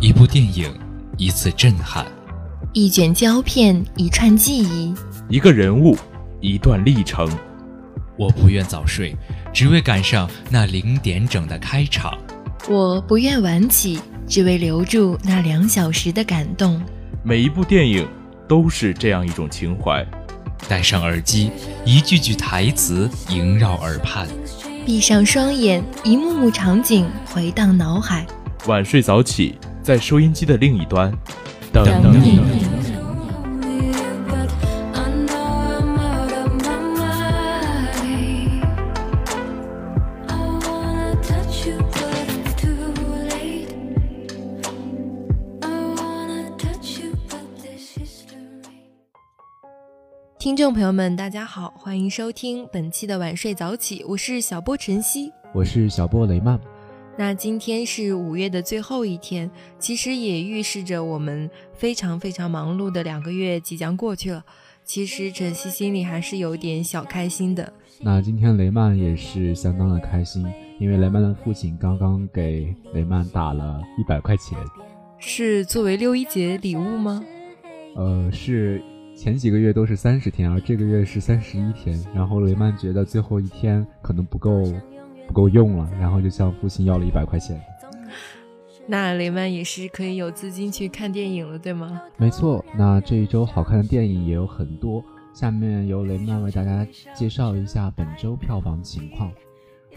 一部电影，一次震撼；一卷胶片，一串记忆；一个人物，一段历程。我不愿早睡，只为赶上那零点整的开场；我不愿晚起，只为留住那两小时的感动。每一部电影都是这样一种情怀。戴上耳机，一句句台词萦绕耳畔；闭上双眼，一幕幕场景回荡脑海。晚睡早起，在收音机的另一端等你。听众朋友们，大家好，欢迎收听本期的晚睡早起，我是小波晨曦，我是小波雷曼。那今天是五月的最后一天，其实也预示着我们非常非常忙碌的两个月即将过去了。其实晨曦心里还是有点小开心的。那今天雷曼也是相当的开心，因为雷曼的父亲刚刚给雷曼打了一百块钱，是作为六一节礼物吗？呃，是。前几个月都是三十天，而这个月是三十一天。然后雷曼觉得最后一天可能不够，不够用了，然后就向父亲要了一百块钱。那雷曼也是可以有资金去看电影了，对吗？没错。那这一周好看的电影也有很多，下面由雷曼为大家介绍一下本周票房情况。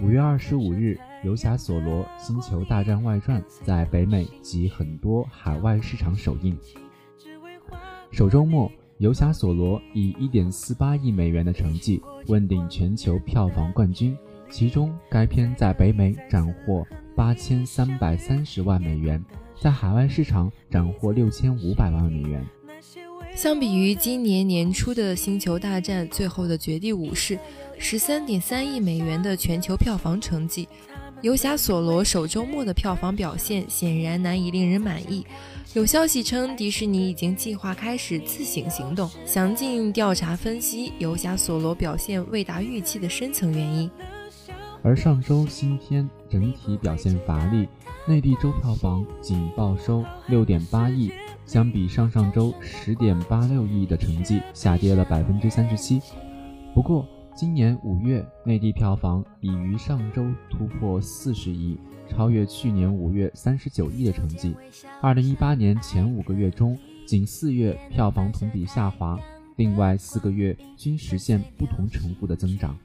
五月二十五日，《游侠索罗：星球大战外传》在北美及很多海外市场首映。首周末。《游侠索罗》以1.48亿美元的成绩问鼎全球票房冠军，其中该片在北美斩获8330万美元，在海外市场斩获6500万美元。相比于今年年初的《星球大战：最后的绝地武士》13.3亿美元的全球票房成绩，《游侠索罗》首周末的票房表现显然难以令人满意。有消息称，迪士尼已经计划开始自省行动，详尽调查分析《游侠索罗》表现未达预期的深层原因。而上周新片整体表现乏力，内地周票房仅报收六点八亿，相比上上周十点八六亿的成绩下跌了百分之三十七。不过，今年五月内地票房已于上周突破四十亿。超越去年五月三十九亿的成绩。二零一八年前五个月中，仅四月票房同比下滑，另外四个月均实现不同程度的增长。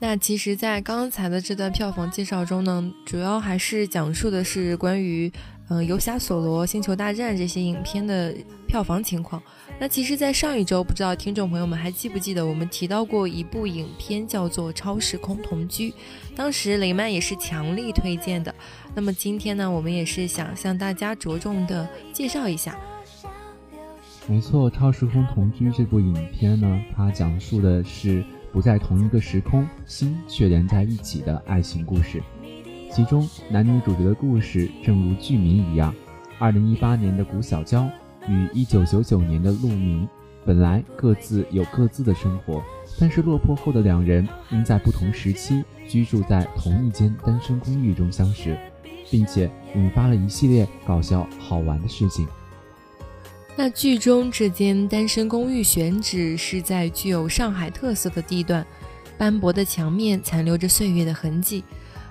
那其实，在刚才的这段票房介绍中呢，主要还是讲述的是关于。嗯，游侠索罗、星球大战这些影片的票房情况。那其实，在上一周，不知道听众朋友们还记不记得，我们提到过一部影片叫做《超时空同居》，当时雷曼也是强力推荐的。那么今天呢，我们也是想向大家着重的介绍一下。没错，《超时空同居》这部影片呢，它讲述的是不在同一个时空，心却连在一起的爱情故事。其中男女主角的故事正如剧名一样，二零一八年的古小娇与一九九九年的陆明，本来各自有各自的生活，但是落魄后的两人因在不同时期居住在同一间单身公寓中相识，并且引发了一系列搞笑好玩的事情。那剧中这间单身公寓选址是在具有上海特色的地段，斑驳的墙面残留着岁月的痕迹。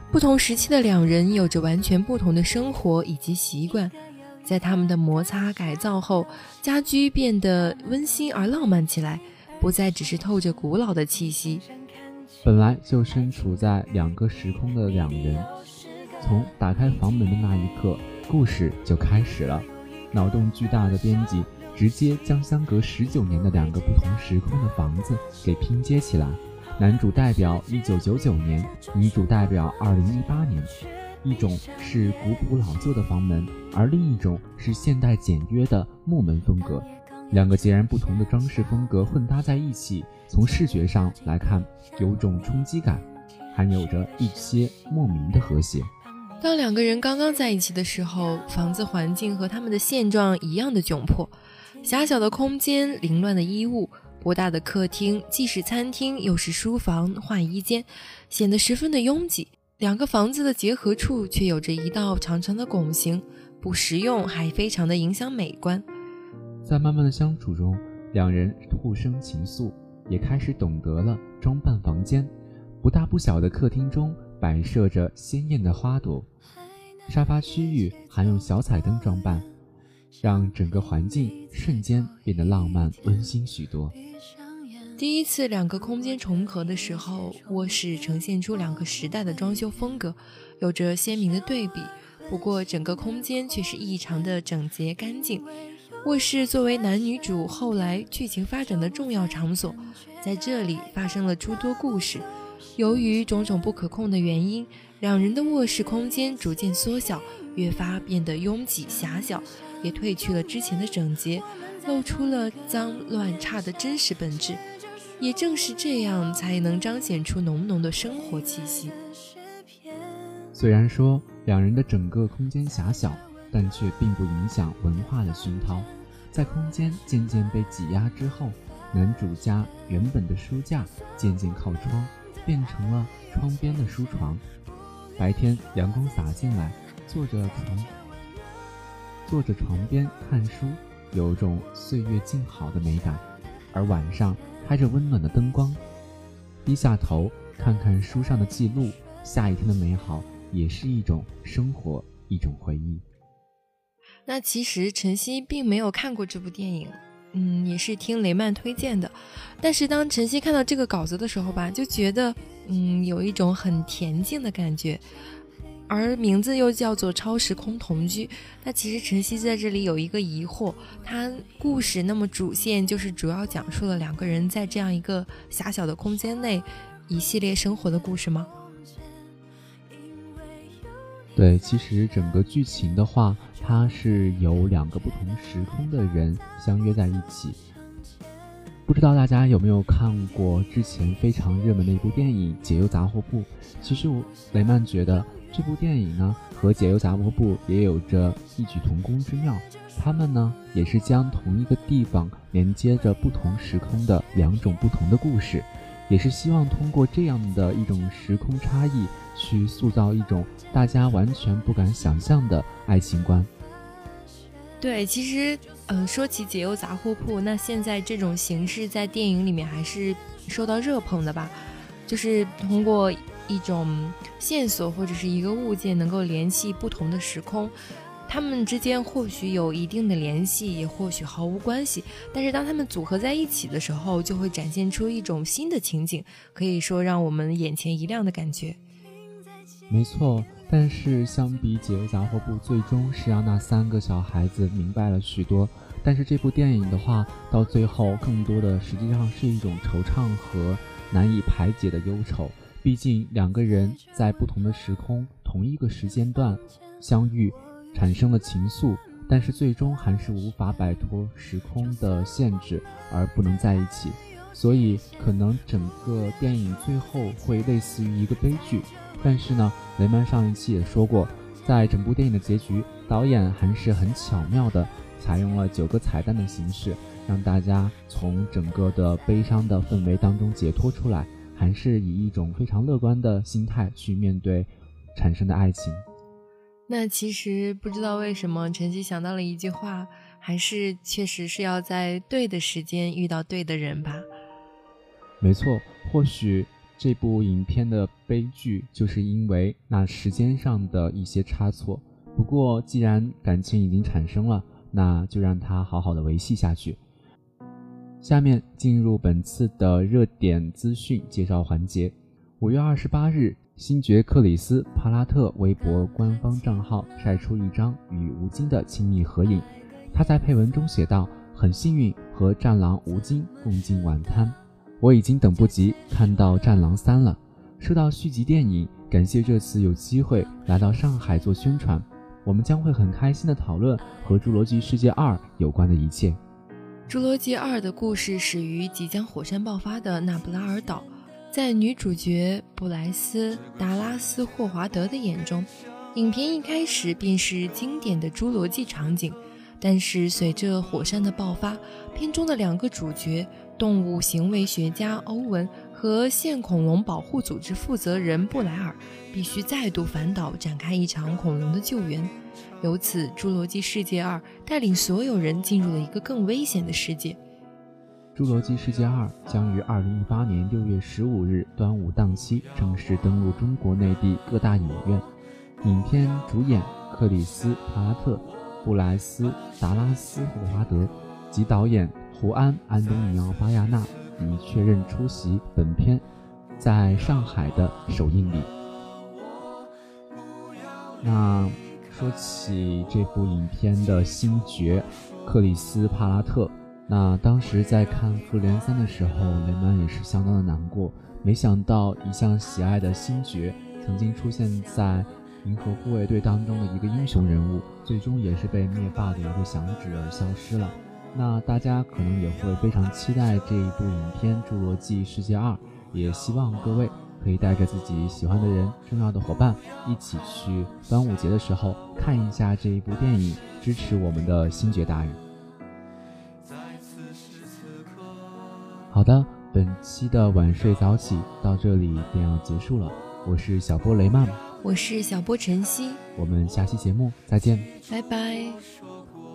不同时期的两人有着完全不同的生活以及习惯，在他们的摩擦改造后，家居变得温馨而浪漫起来，不再只是透着古老的气息。本来就身处在两个时空的两人，从打开房门的那一刻，故事就开始了。脑洞巨大的编辑直接将相隔十九年的两个不同时空的房子给拼接起来。男主代表一九九九年，女主代表二零一八年。一种是古朴老旧的房门，而另一种是现代简约的木门风格。两个截然不同的装饰风格混搭在一起，从视觉上来看有种冲击感，还有着一些莫名的和谐。当两个人刚刚在一起的时候，房子环境和他们的现状一样的窘迫，狭小的空间，凌乱的衣物。不大的客厅既是餐厅又是书房、换衣间，显得十分的拥挤。两个房子的结合处却有着一道长长的拱形，不实用还非常的影响美观。在慢慢的相处中，两人互生情愫，也开始懂得了装扮房间。不大不小的客厅中摆设着鲜艳的花朵，沙发区域还用小彩灯装扮，让整个环境瞬间变得浪漫温馨许多。第一次两个空间重合的时候，卧室呈现出两个时代的装修风格，有着鲜明的对比。不过整个空间却是异常的整洁干净。卧室作为男女主后来剧情发展的重要场所，在这里发生了诸多故事。由于种种不可控的原因，两人的卧室空间逐渐缩小，越发变得拥挤狭小，也褪去了之前的整洁，露出了脏乱差的真实本质。也正是这样，才能彰显出浓浓的生活气息。虽然说两人的整个空间狭小，但却并不影响文化的熏陶。在空间渐渐被挤压之后，男主家原本的书架渐渐靠窗，变成了窗边的书床。白天阳光洒进来，坐着床，坐着床边看书，有种岁月静好的美感。而晚上。开着温暖的灯光，低下头看看书上的记录，下一天的美好也是一种生活，一种回忆。那其实晨曦并没有看过这部电影，嗯，也是听雷曼推荐的。但是当晨曦看到这个稿子的时候吧，就觉得，嗯，有一种很恬静的感觉。而名字又叫做超时空同居，那其实晨曦在这里有一个疑惑，它故事那么主线就是主要讲述了两个人在这样一个狭小的空间内一系列生活的故事吗？对，其实整个剧情的话，它是由两个不同时空的人相约在一起。不知道大家有没有看过之前非常热门的一部电影《解忧杂货铺》？其实我雷曼觉得。这部电影呢，和《解忧杂货铺》也有着异曲同工之妙。他们呢，也是将同一个地方连接着不同时空的两种不同的故事，也是希望通过这样的一种时空差异，去塑造一种大家完全不敢想象的爱情观。对，其实，呃，说起《解忧杂货铺》，那现在这种形式在电影里面还是受到热捧的吧？就是通过。一种线索或者是一个物件能够联系不同的时空，它们之间或许有一定的联系，也或许毫无关系。但是当它们组合在一起的时候，就会展现出一种新的情景，可以说让我们眼前一亮的感觉。没错，但是相比《解忧杂货铺》，最终是让那三个小孩子明白了许多。但是这部电影的话，到最后更多的实际上是一种惆怅和难以排解的忧愁。毕竟两个人在不同的时空、同一个时间段相遇，产生了情愫，但是最终还是无法摆脱时空的限制而不能在一起。所以可能整个电影最后会类似于一个悲剧。但是呢，雷曼上一期也说过，在整部电影的结局，导演还是很巧妙的采用了九个彩蛋的形式，让大家从整个的悲伤的氛围当中解脱出来。还是以一种非常乐观的心态去面对产生的爱情。那其实不知道为什么，晨曦想到了一句话，还是确实是要在对的时间遇到对的人吧。没错，或许这部影片的悲剧就是因为那时间上的一些差错。不过既然感情已经产生了，那就让它好好的维系下去。下面进入本次的热点资讯介绍环节。五月二十八日，星爵克里斯·帕拉特微博官方账号晒出一张与吴京的亲密合影。他在配文中写道：“很幸运和战狼吴京共进晚餐，我已经等不及看到战狼三了。说到续集电影，感谢这次有机会来到上海做宣传，我们将会很开心的讨论和《侏罗纪世界二》有关的一切。”《侏罗纪二》的故事始于即将火山爆发的纳布拉尔岛，在女主角布莱斯·达拉斯·霍华德的眼中，影片一开始便是经典的侏罗纪场景。但是随着火山的爆发，片中的两个主角——动物行为学家欧文和现恐龙保护组织负责人布莱尔必须再度返岛展开一场恐龙的救援。由此，《侏罗纪世界二》带领所有人进入了一个更危险的世界。《侏罗纪世界二》将于二零一八年六月十五日端午档期正式登陆中国内地各大影院。影片主演克里斯·帕拉特、布莱斯·达拉斯·霍华德及导演胡安·安东尼奥·巴亚纳已确认出席本片在上海的首映礼。那说起这部影片的星爵克里斯·帕拉特。那当时在看《复联三》的时候，雷曼也是相当的难过。没想到一向喜爱的星爵，曾经出现在银河护卫队当中的一个英雄人物，最终也是被灭霸的一个响指而消失了。那大家可能也会非常期待这一部影片《侏罗纪世界二》，也希望各位可以带着自己喜欢的人、重要的伙伴一起去端午节的时候看一下这一部电影，支持我们的星爵大人。好的，本期的晚睡早起到这里便要结束了。我是小波雷曼，我是小波晨曦，我们下期节目再见，拜拜。